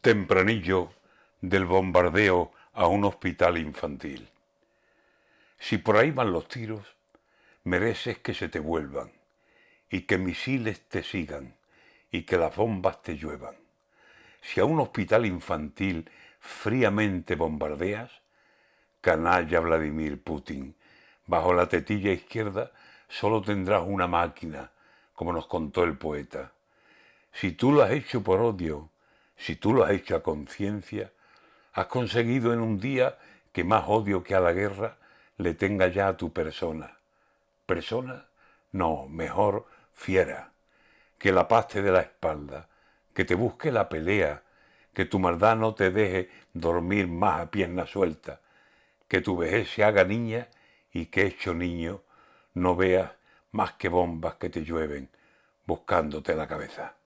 tempranillo del bombardeo a un hospital infantil. Si por ahí van los tiros, mereces que se te vuelvan y que misiles te sigan y que las bombas te lluevan. Si a un hospital infantil fríamente bombardeas, canalla Vladimir Putin, bajo la tetilla izquierda solo tendrás una máquina, como nos contó el poeta. Si tú lo has hecho por odio, si tú lo has hecho a conciencia, has conseguido en un día que más odio que a la guerra le tenga ya a tu persona. ¿Persona? No, mejor fiera. Que la paz te dé la espalda, que te busque la pelea, que tu maldad no te deje dormir más a pierna suelta, que tu vejez se haga niña y que hecho niño no veas más que bombas que te llueven buscándote la cabeza.